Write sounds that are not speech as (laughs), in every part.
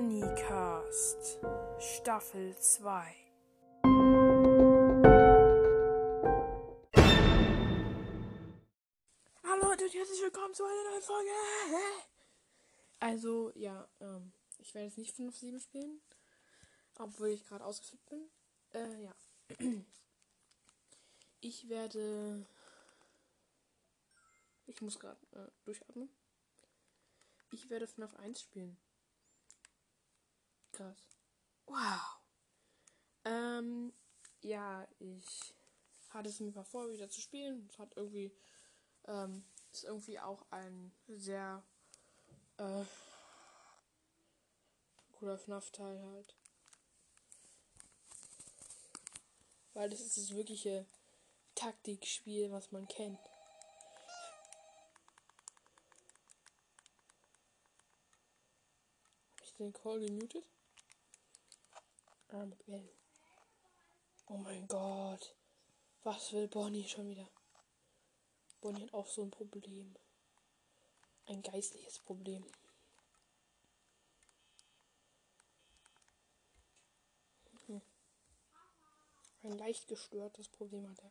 Bonnycast Staffel 2 Hallo Leute und herzlich willkommen zu einer neuen Folge. (laughs) Also, ja, ähm, ich werde jetzt nicht 5-7 spielen, obwohl ich gerade ausgeflippt bin. Äh, ja. (clears throat) Ich werde. Ich muss gerade äh, durchatmen. Ich werde FNAF 1 spielen. Krass. Wow. Ähm, ja, ich hatte es mir mal vor, wieder zu spielen. Es hat irgendwie, ähm, ist irgendwie auch ein sehr, äh, cooler FNAF-Teil halt. Weil das ist das wirkliche Taktikspiel, was man kennt. Hab ich den Call gemutet? Ah, mit L. Oh mein Gott. Was will Bonnie schon wieder? Bonnie hat auch so ein Problem. Ein geistliches Problem. Hm. Ein leicht gestörtes Problem hat er.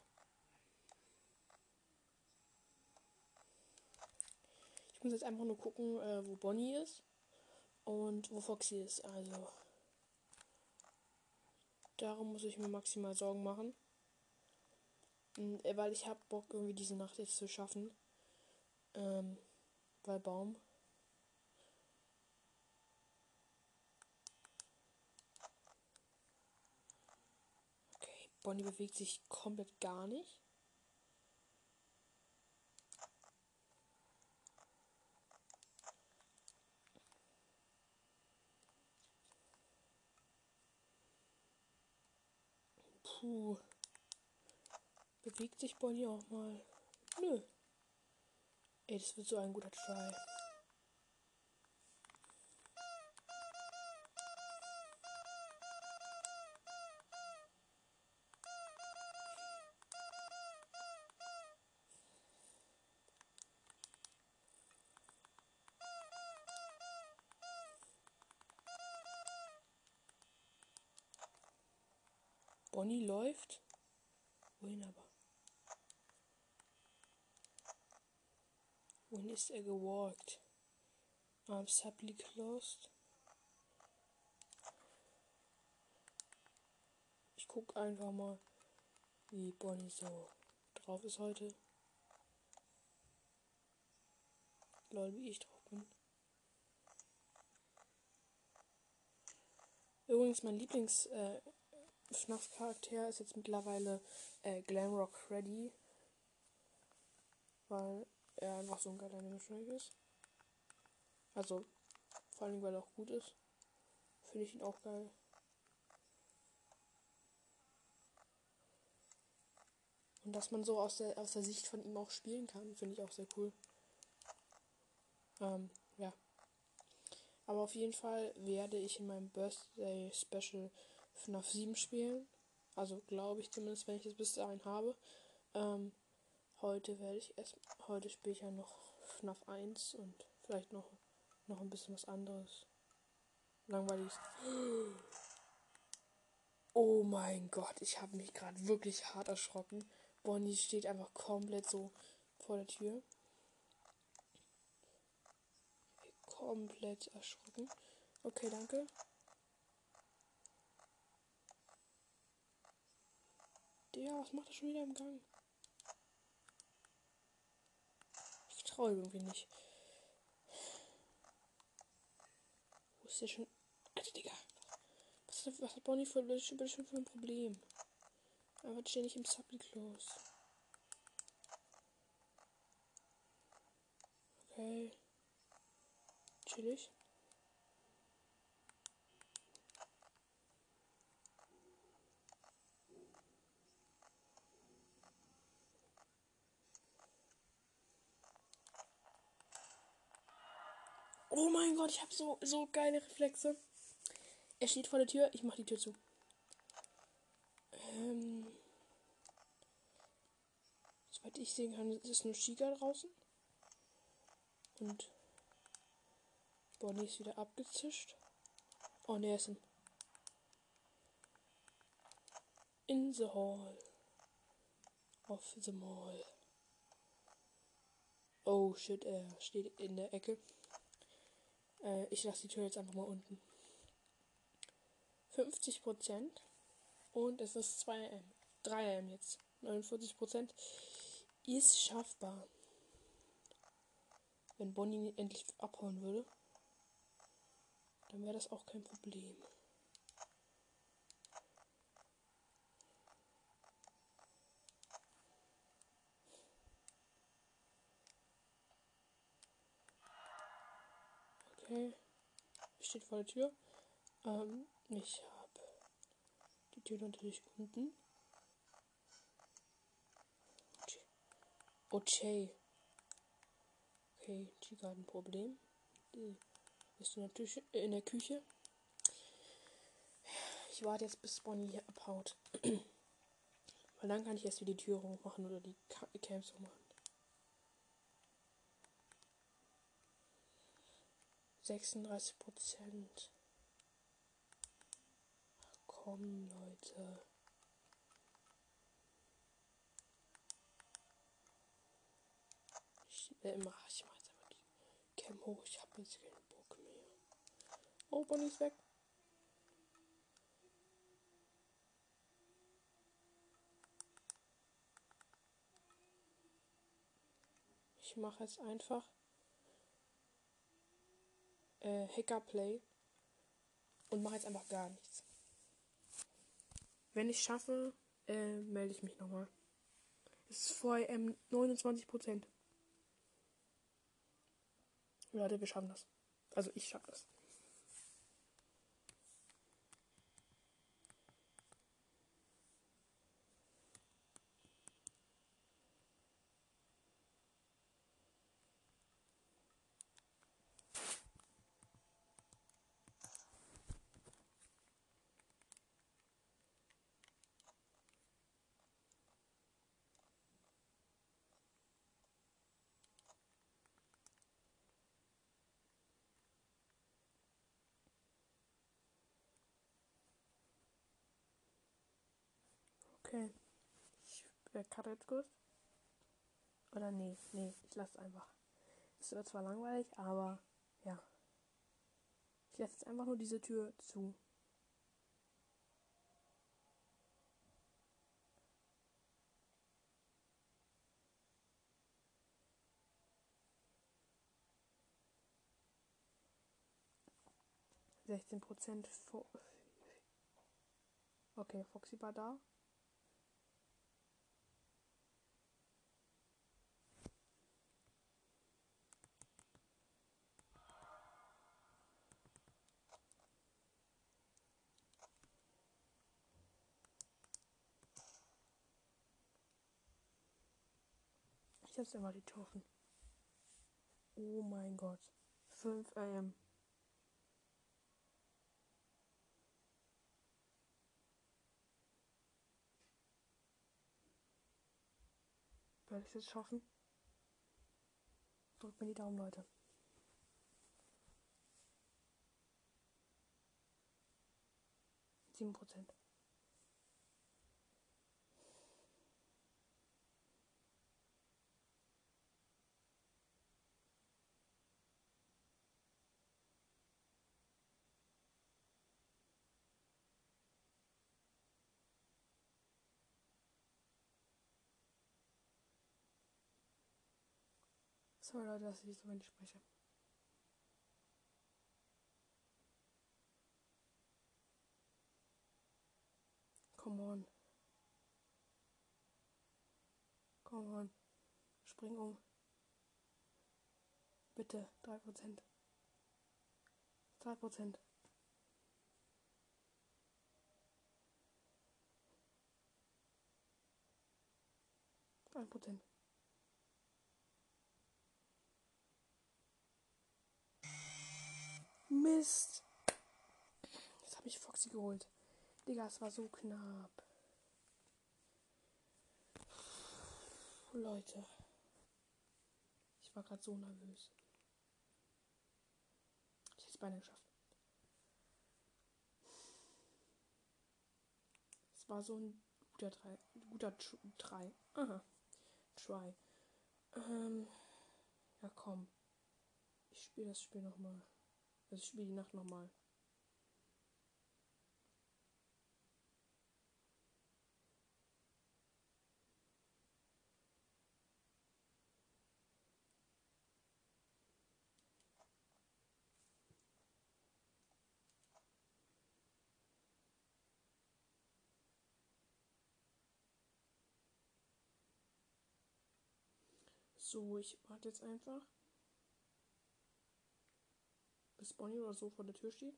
Ich muss jetzt einfach nur gucken, äh, wo Bonnie ist und wo Foxy ist. Also darum muss ich mir maximal Sorgen machen. Und, äh, weil ich habe Bock, irgendwie diese Nacht jetzt zu schaffen. Ähm, weil Baum. Okay, Bonnie bewegt sich komplett gar nicht. Puh. Bewegt sich Bonnie auch mal? Nö. Ey, das wird so ein guter Try. Bonnie läuft. Wohin aber? Wohin ist er gewalkt? Arms subtly closed. Ich guck einfach mal, wie Bonnie so drauf ist heute. Lol, wie ich drauf bin. Übrigens, mein Lieblings äh, FNAF-Charakter ist jetzt mittlerweile äh, Glamrock Freddy. Weil er einfach so ein geiler Animatronic ist. Also, vor allem, weil er auch gut ist. Finde ich ihn auch geil. Und dass man so aus der, aus der Sicht von ihm auch spielen kann, finde ich auch sehr cool. Ähm, ja. Aber auf jeden Fall werde ich in meinem Birthday Special FNAF 7 spielen. Also glaube ich zumindest, wenn ich es bis dahin habe. Ähm, heute werde ich erst. Heute spiele ich ja noch FNAF 1 und vielleicht noch, noch ein bisschen was anderes. Langweilig. Oh mein Gott, ich habe mich gerade wirklich hart erschrocken. Bonnie steht einfach komplett so vor der Tür. Komplett erschrocken. Okay, danke. Der, was macht er schon wieder im Gang? Ich traue irgendwie nicht. Wo ist der schon? Alter, Digga. Was, was hat Bonnie für, schon für ein Problem? Einfach ständig im Subby close. Okay. Chillig. Oh mein Gott, ich habe so, so geile Reflexe. Er steht vor der Tür, ich mache die Tür zu. Ähm, soweit ich sehen kann, ist nur Chica draußen. Und Bonnie ist wieder abgezischt. Oh, ne, ist im in the hall of the mall. Oh shit, er steht in der Ecke. Äh, ich lasse die Tür jetzt einfach mal unten. 50% und es ist 2 am. 3 am jetzt. 49% ist schaffbar. Wenn Bonnie endlich abhauen würde, dann wäre das auch kein Problem. Okay. Steht vor der Tür. Ähm, ich habe die Tür natürlich unten. Okay. Okay, Chica hat ein Problem. Die ist in der, Küche, in der Küche. Ich warte jetzt, bis Bonnie hier abhaut. (clears throat) Weil dann kann ich erst wieder die Tür hochmachen oder die Camps hochmachen. 36 Prozent. Komm, Leute. Ich, äh, mach, ich einfach die Cam hoch. Ich habe jetzt keinen Bock mehr. Oh, Bonnie ist weg. Ich mache jetzt einfach äh, Hackerplay und mache jetzt einfach gar nichts. Wenn ich schaffe, äh, melde ich mich nochmal. Es ist vor ähm, 29%. Leute, wir schaffen das. Also ich schaffe das. Okay. Ich äh, cutte jetzt kurz. Oder nee, nee, ich lasse es einfach. Es wird zwar langweilig, aber ja. Ich lasse jetzt einfach nur diese Tür zu. Sechzehn Prozent. Okay, Foxy war da. Jetzt immer die Tochen. Oh mein Gott. 5 am. Werde ich es jetzt schaffen? Drückt mir die Daumen, Leute. Sieben Prozent. Sorry Leute, dass ich so wenig spreche. Come on. Come on. Spring um. Bitte, 3%. 2%. Ein Prozent. Mist. Jetzt habe ich Foxy geholt. Digga, es war so knapp. Puh, Leute. Ich war gerade so nervös. Ich hätte es beinahe geschafft. Es war so ein guter drei, Guter drei. Aha. Try. Ähm. Ja, komm. Ich spiele das Spiel nochmal. Ich spiele die Nacht nochmal. So, ich warte jetzt einfach. Bis Bonnie oder so vor der Tür steht.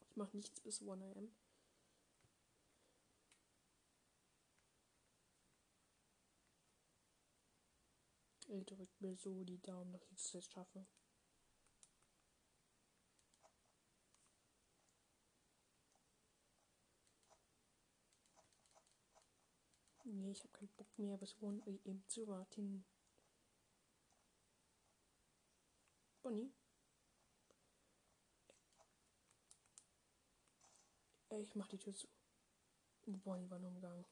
Ich mache nichts bis 1 am. Ich drückt mir so die Daumen, dass ich das jetzt schaffe. Nee, ich habe keinen Bock mehr bis 1 am zu warten. Bonnie? Ey, ich mach die Tür zu. Bonnie war nur im Gang.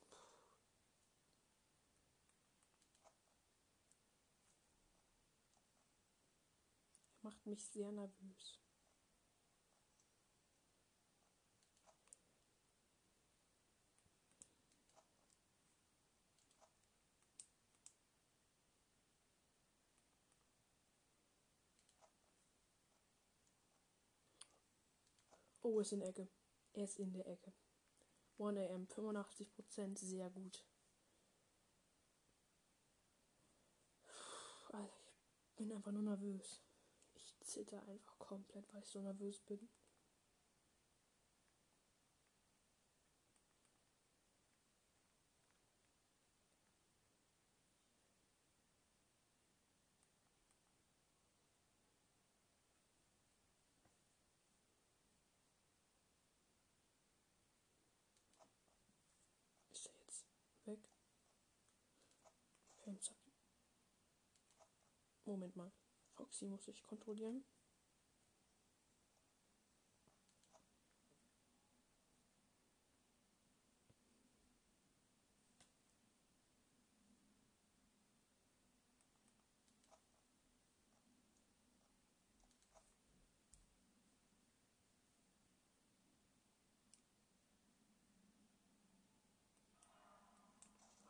Macht mich sehr nervös. Oh, ist in der Ecke. Er ist in der Ecke. 1 AM, 85%, sehr gut. Alter, ich bin einfach nur nervös. Ich zitter einfach komplett, weil ich so nervös bin. weg. Moment mal. Foxy muss ich kontrollieren.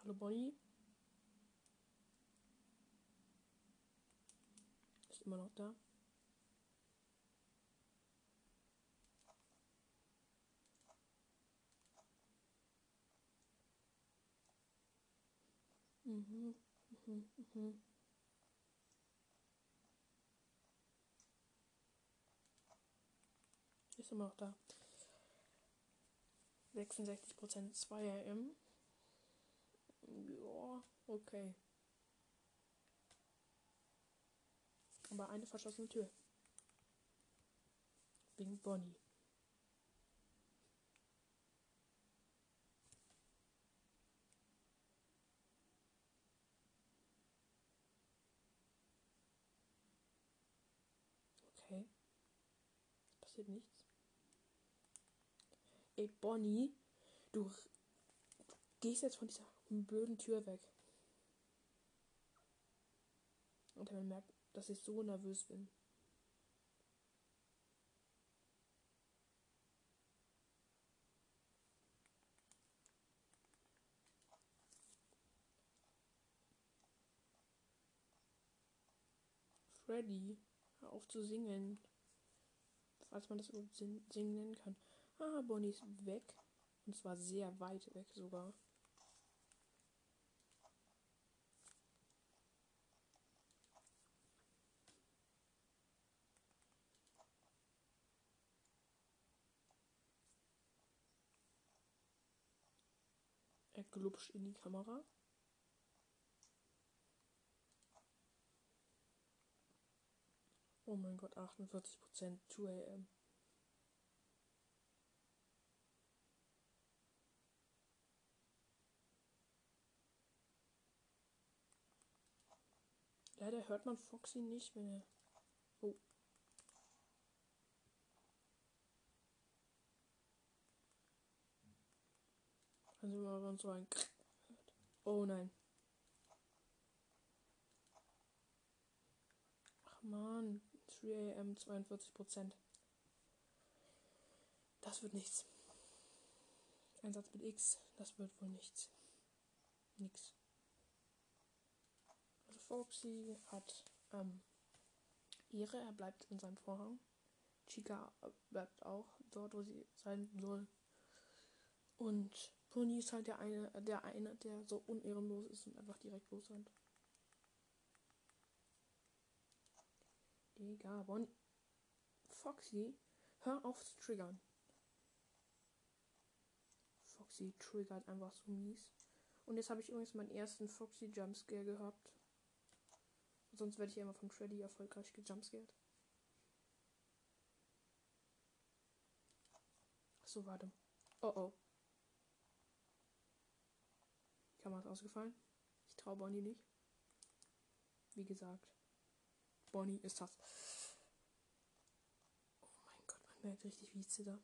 Hallo Bonnie. Ist immer noch da. Mhm, mhm, mhm. Ist immer noch da. 66% 2 RM. Ja, okay. Aber eine verschlossene Tür. Wegen Bonnie. Okay. Passiert nichts. Ey, Bonnie, du gehst jetzt von dieser blöden Tür weg. Und man merkt, dass ich so nervös bin. Freddy, hör auf zu singen. Falls man das überhaupt singen nennen kann. Ah, Bonnie ist weg. Und zwar sehr weit weg sogar. Glupscht in die Kamera. Oh mein Gott, 48% 2 am. Leider hört man Foxy nicht, wenn er. Dann wir dann so ein. Oh nein. Ach man, 3 am 42 Prozent. Das wird nichts. Einsatz mit X, das wird wohl nichts. Nix. Also Foxy hat ähm, Ehre, er bleibt in seinem Vorhang. Chica bleibt auch dort, wo sie sein soll. Und Pony ist halt der eine, der eine, der so unehrenlos ist und einfach direkt losrennt. Digga, Bonnie. Foxy, hör auf zu triggern. Foxy triggert einfach so mies. Und jetzt habe ich übrigens meinen ersten Foxy Jumpscare gehabt. Sonst werde ich ja immer von Freddy erfolgreich gejumpscared. So, warte. Oh oh. Die Kamera ist ausgefallen. Ich traue Bonnie nicht. Wie gesagt. Bonnie ist das. Oh mein Gott, man merkt richtig, wie ich zitter.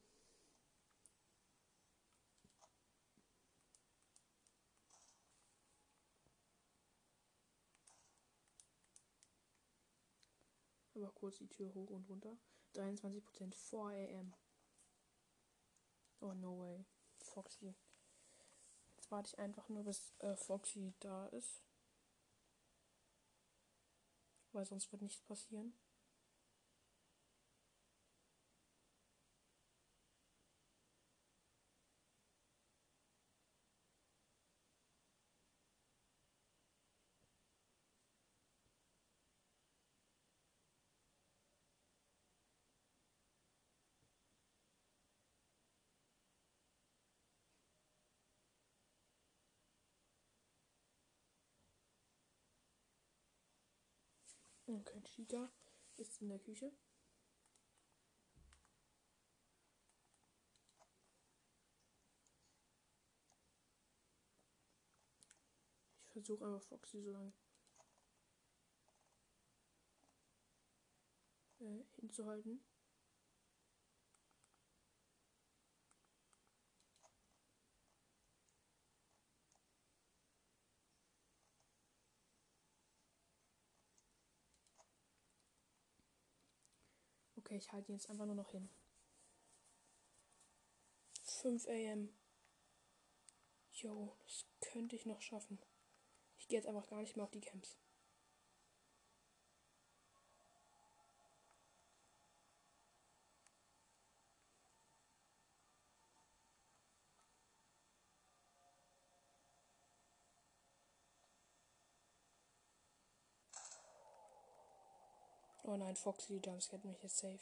Aber kurz die Tür hoch und runter. 23% 4 am. Oh, no way. Foxy. Warte ich einfach nur, bis äh, Foxy da ist. Weil sonst wird nichts passieren. Okay, Chica ist in der Küche. Ich versuche einfach Foxy so lange äh, hinzuhalten. Okay, ich halte ihn jetzt einfach nur noch hin. 5 am. Jo, das könnte ich noch schaffen. Ich gehe jetzt einfach gar nicht mehr auf die Camps. Oh nein, Foxy jumpscared mich jetzt safe.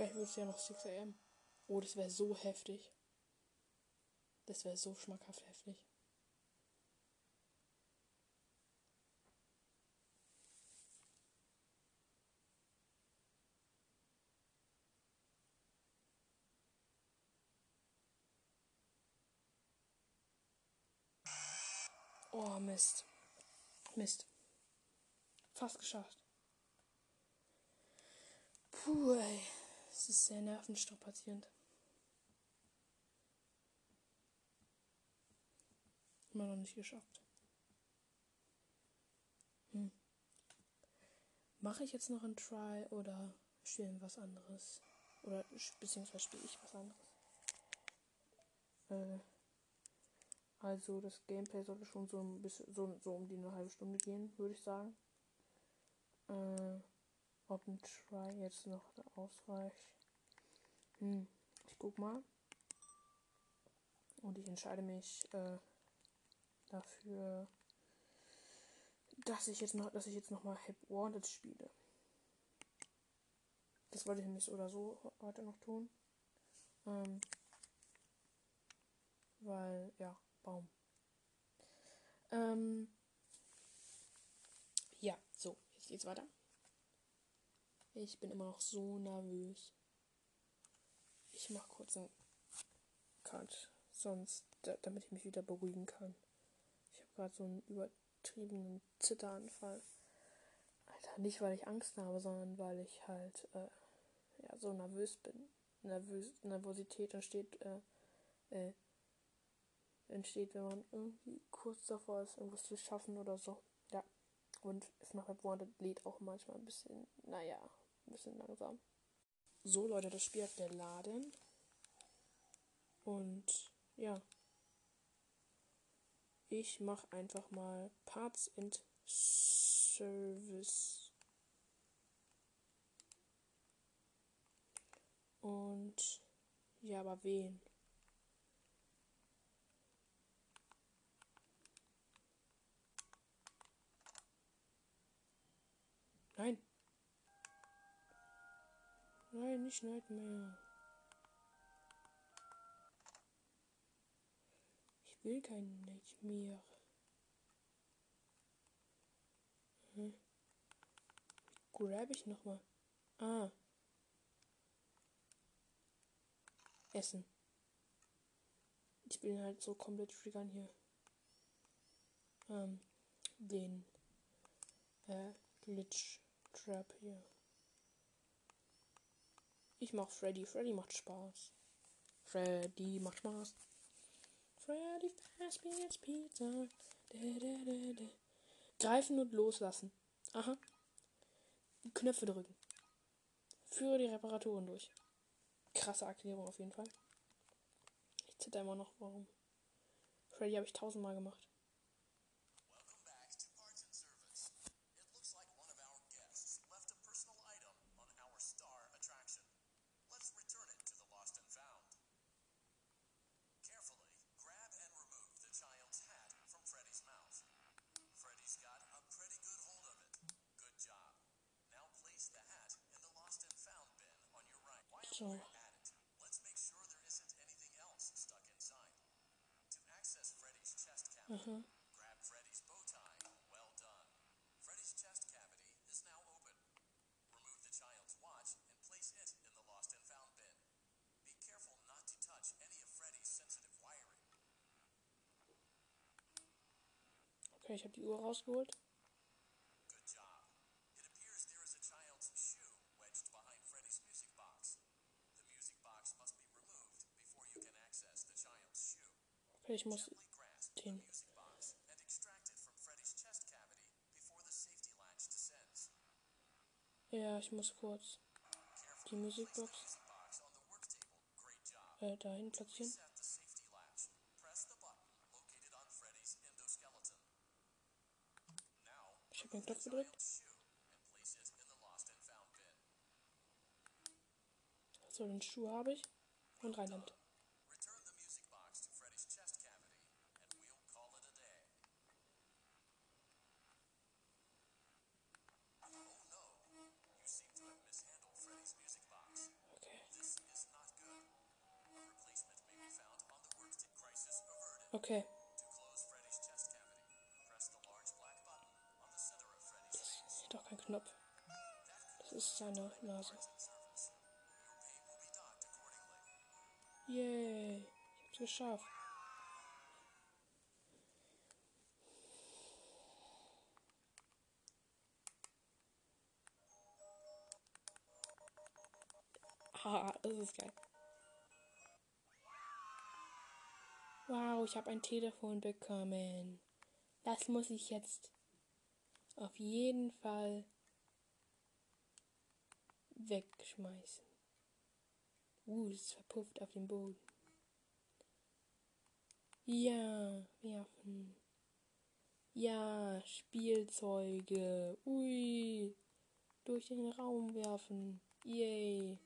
Vielleicht wird es ja noch 6 am. Oh, das wäre so heftig. Das wäre so schmackhaft heftig. Oh, Mist. Mist. Fast geschafft. Puh, ey. Es ist sehr nervenstrapazierend. Immer noch nicht geschafft. Hm. Mache ich jetzt noch ein Try oder spielen was anderes? Oder beziehungsweise spiele ich was anderes? Äh, also das Gameplay sollte schon so ein bisschen so, so um die eine halbe Stunde gehen, würde ich sagen. Äh, ob ein Try jetzt noch ausreicht. Hm, ich guck mal. Und ich entscheide mich äh, dafür, dass ich jetzt noch, dass ich jetzt noch mal Hip Wanted spiele. Das wollte ich nämlich so oder so heute noch tun. Ähm, weil, ja, Baum. Ähm, ja, so, jetzt geht's weiter. Ich bin immer noch so nervös. Ich mach kurz einen Cut, sonst, da, damit ich mich wieder beruhigen kann. Ich habe gerade so einen übertriebenen Zitteranfall. Alter, nicht weil ich Angst habe, sondern weil ich halt äh, ja, so nervös bin. Nervös, Nervosität entsteht, äh, äh, entsteht, wenn man irgendwie kurz davor ist, irgendwas zu schaffen oder so. Ja. Und Snapchat Wanted lädt auch manchmal ein bisschen, naja, ein bisschen langsam. So, Leute, das Spiel hat geladen. Und ja. Ich mache einfach mal Parts and Service. Und ja, aber wen? Nein. Nein, nicht Nightmare. Ich will kein Nightmare. Hm. Grab ich nochmal. Ah. Essen. Ich bin halt so komplett triggern hier. Ähm, den äh, Glitch Trap hier. Ich mach Freddy. Freddy macht Spaß. Freddy macht Spaß. Freddy jetzt Pizza. Da, da, da. Greifen und loslassen. Aha. Knöpfe drücken. Führe die Reparaturen durch krasse Erklärung auf jeden Fall. Ich zitter immer noch, warum. Freddy habe ich tausendmal gemacht. Child's shoe. Okay, ich muss den Ja, ich muss kurz die Musikbox äh, dahin platzieren. Knopf gedrückt. So, den Schuh habe ich. Und rein damit. Nase. Yay. Ich hab's geschafft. Ah, das ist geil. Wow, ich habe ein Telefon bekommen. Das muss ich jetzt auf jeden Fall wegschmeißen. Uh, es verpufft auf dem Boden. Ja, werfen. Ja, Spielzeuge. Ui. Durch den Raum werfen. Yay.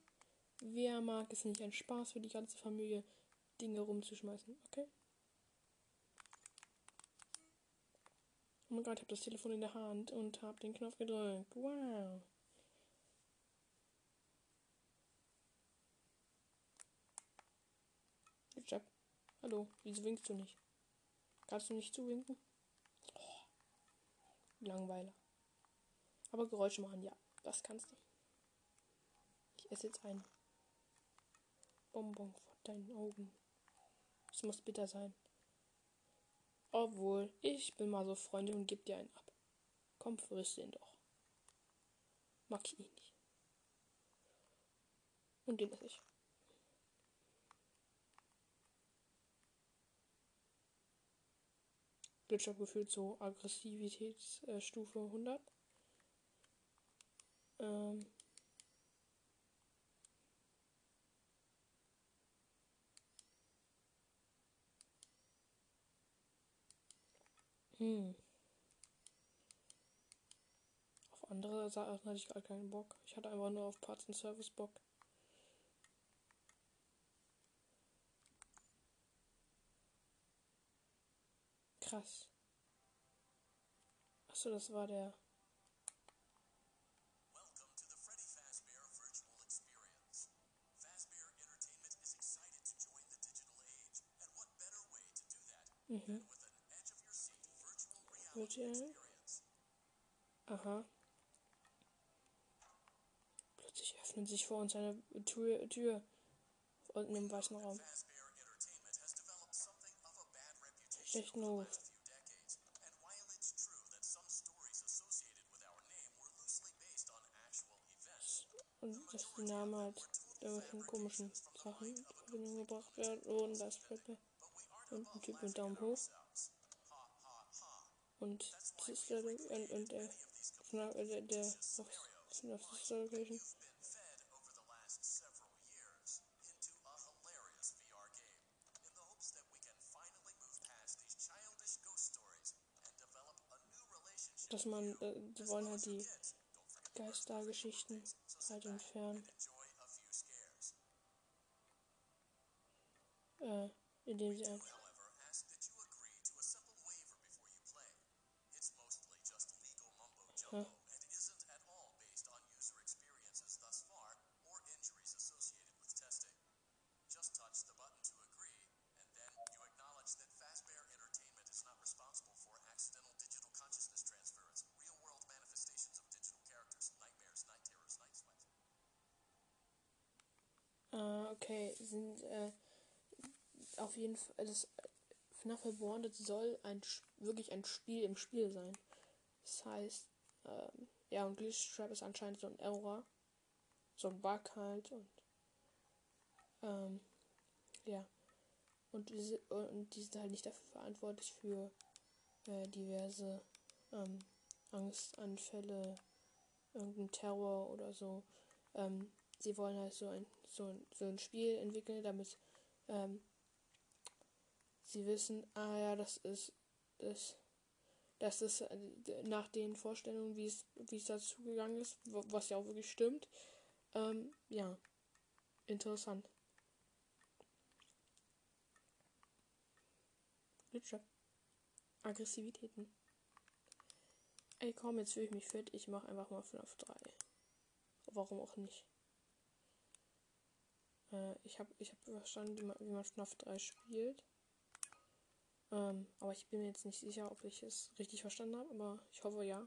Wer mag es nicht? Ein Spaß für die ganze Familie. Dinge rumzuschmeißen. Okay. Oh mein Gott, ich habe das Telefon in der Hand und habe den Knopf gedrückt. Wow. Hallo, wieso winkst du nicht? Kannst du nicht zuwinken? Oh, Langweiler. Aber Geräusche machen, ja. Das kannst du. Ich esse jetzt ein Bonbon vor deinen Augen. Es muss bitter sein. Obwohl, ich bin mal so freundlich und geb dir einen ab. Komm, friss den doch. Mag ich eh nicht. Und den esse ich. Glitcher gefühlt so Aggressivitätsstufe 100. Ähm. Hm. Auf andere Sachen hatte ich gar keinen Bock. Ich hatte einfach nur auf Parts and Service Bock. Krass. Achso, das war der. Mhm. Virtual. Aha. Plötzlich öffnet sich vor uns eine Tür, Tür unten im weißen Raum. Schlechten Ruf. Und dass die Namen halt irgendwelchen komischen Sachen in Verbindung gebracht werden. Und das Flippe. Und ein Typ mit Daumen hoch. Und das ist der, und, und der, der, der, der Sister Location. Dass man, äh, die wollen halt die Geistergeschichten halt entfernen. Äh, indem sie einfach jeden Fall das FNAF Reborn soll ein wirklich ein Spiel im Spiel sein. Das heißt, ähm, ja, und Glitch Trap ist anscheinend so ein Error. So ein Bug halt und ähm, ja. Und diese, und die sind halt nicht dafür verantwortlich für äh, diverse ähm, Angstanfälle, irgendein Terror oder so. Ähm, sie wollen halt so ein, so ein, so ein Spiel entwickeln, damit ähm, sie wissen, ah ja, das ist, das dass es äh, nach den Vorstellungen, wie es, wie es dazu gegangen ist, was ja auch wirklich stimmt, ähm, ja, interessant. Glitscher. Aggressivitäten. Ey, komm, jetzt fühle ich mich fit. Ich mache einfach mal FNAF 3. Warum auch nicht? Äh, ich habe ich hab verstanden, wie man, wie man FNAF 3 spielt. Ähm, aber ich bin mir jetzt nicht sicher, ob ich es richtig verstanden habe, aber ich hoffe ja.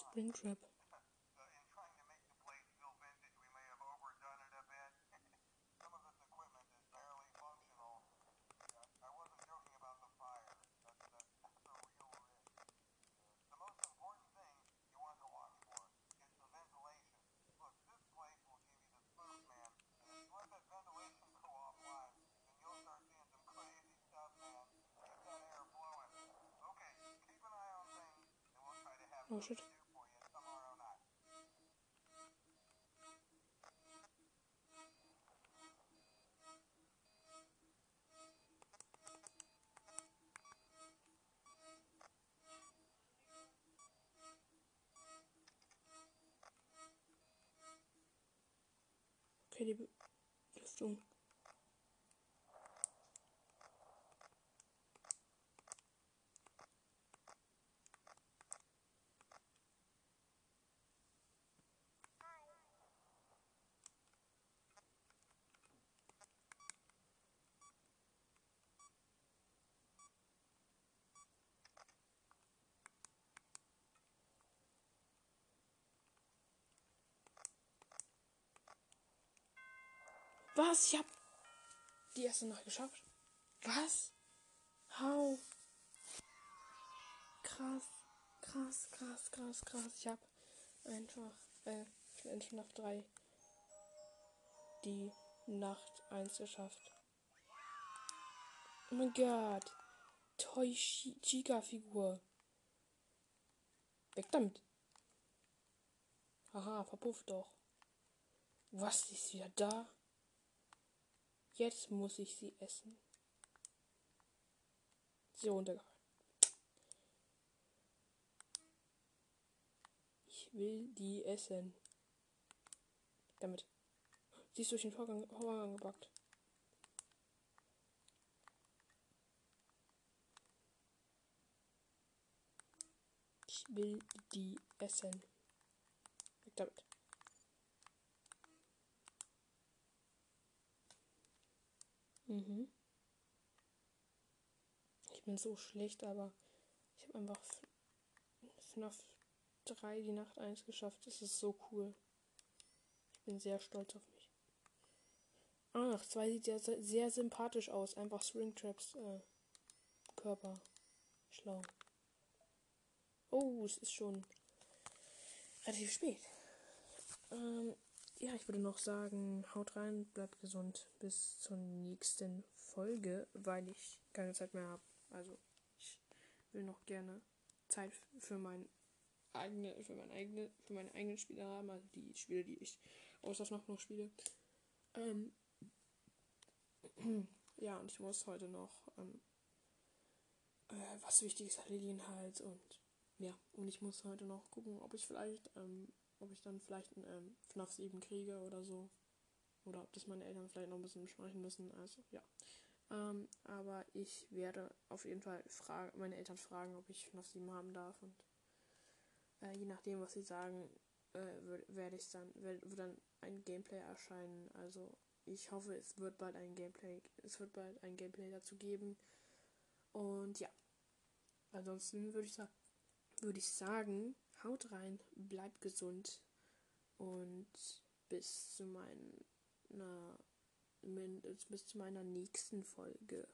Mhm. Springtrap. Oh shit. Okay, die Belüftung. Was? Ich hab die erste Nacht geschafft. Was? How? Krass, krass, krass, krass, krass. Ich hab einfach, äh, in FNAF 3 die Nacht 1 geschafft. Oh mein Gott. Toy Chica Figur. Weg damit. Haha, verpufft doch. Was ist wieder da? Jetzt muss ich sie essen. Sie runtergefallen. Ich will die essen. Damit. Sie ist durch den Vorgang, Vorgang gebackt. Ich will die essen. Weg damit. Mhm. Ich bin so schlecht, aber ich habe einfach FNAF 3 die Nacht 1 geschafft. Das ist so cool. Ich bin sehr stolz auf mich. Ah, Nacht 2 sieht sehr, sehr sympathisch aus. Einfach Springtraps äh, Körper. Schlau. Oh, es ist schon relativ spät. Ähm, ja, ich würde noch sagen, haut rein, bleibt gesund bis zur nächsten Folge, weil ich keine Zeit mehr habe. Also ich will noch gerne Zeit für mein eigene, für meine eigene, für meine eigenen Spiele haben, also die Spiele, die ich außer noch noch spiele. Ähm, (clears throat) ja, und ich muss heute noch ähm, äh, was Wichtiges erledigen halt und ja, und ich muss heute noch gucken, ob ich vielleicht ähm, ob ich dann vielleicht ein ähm, FNAF 7 kriege oder so. Oder ob das meine Eltern vielleicht noch ein bisschen besprechen müssen. Also ja. Ähm, aber ich werde auf jeden Fall fragen, meine Eltern fragen, ob ich FNAF 7 haben darf. Und äh, je nachdem, was sie sagen, äh, werde ich dann, wird dann ein Gameplay erscheinen. Also ich hoffe, es wird bald ein Gameplay, es wird bald ein Gameplay dazu geben. Und ja. Ansonsten würde ich sagen, würde ich sagen, Haut rein, bleibt gesund und bis zu meiner bis zu meiner nächsten Folge.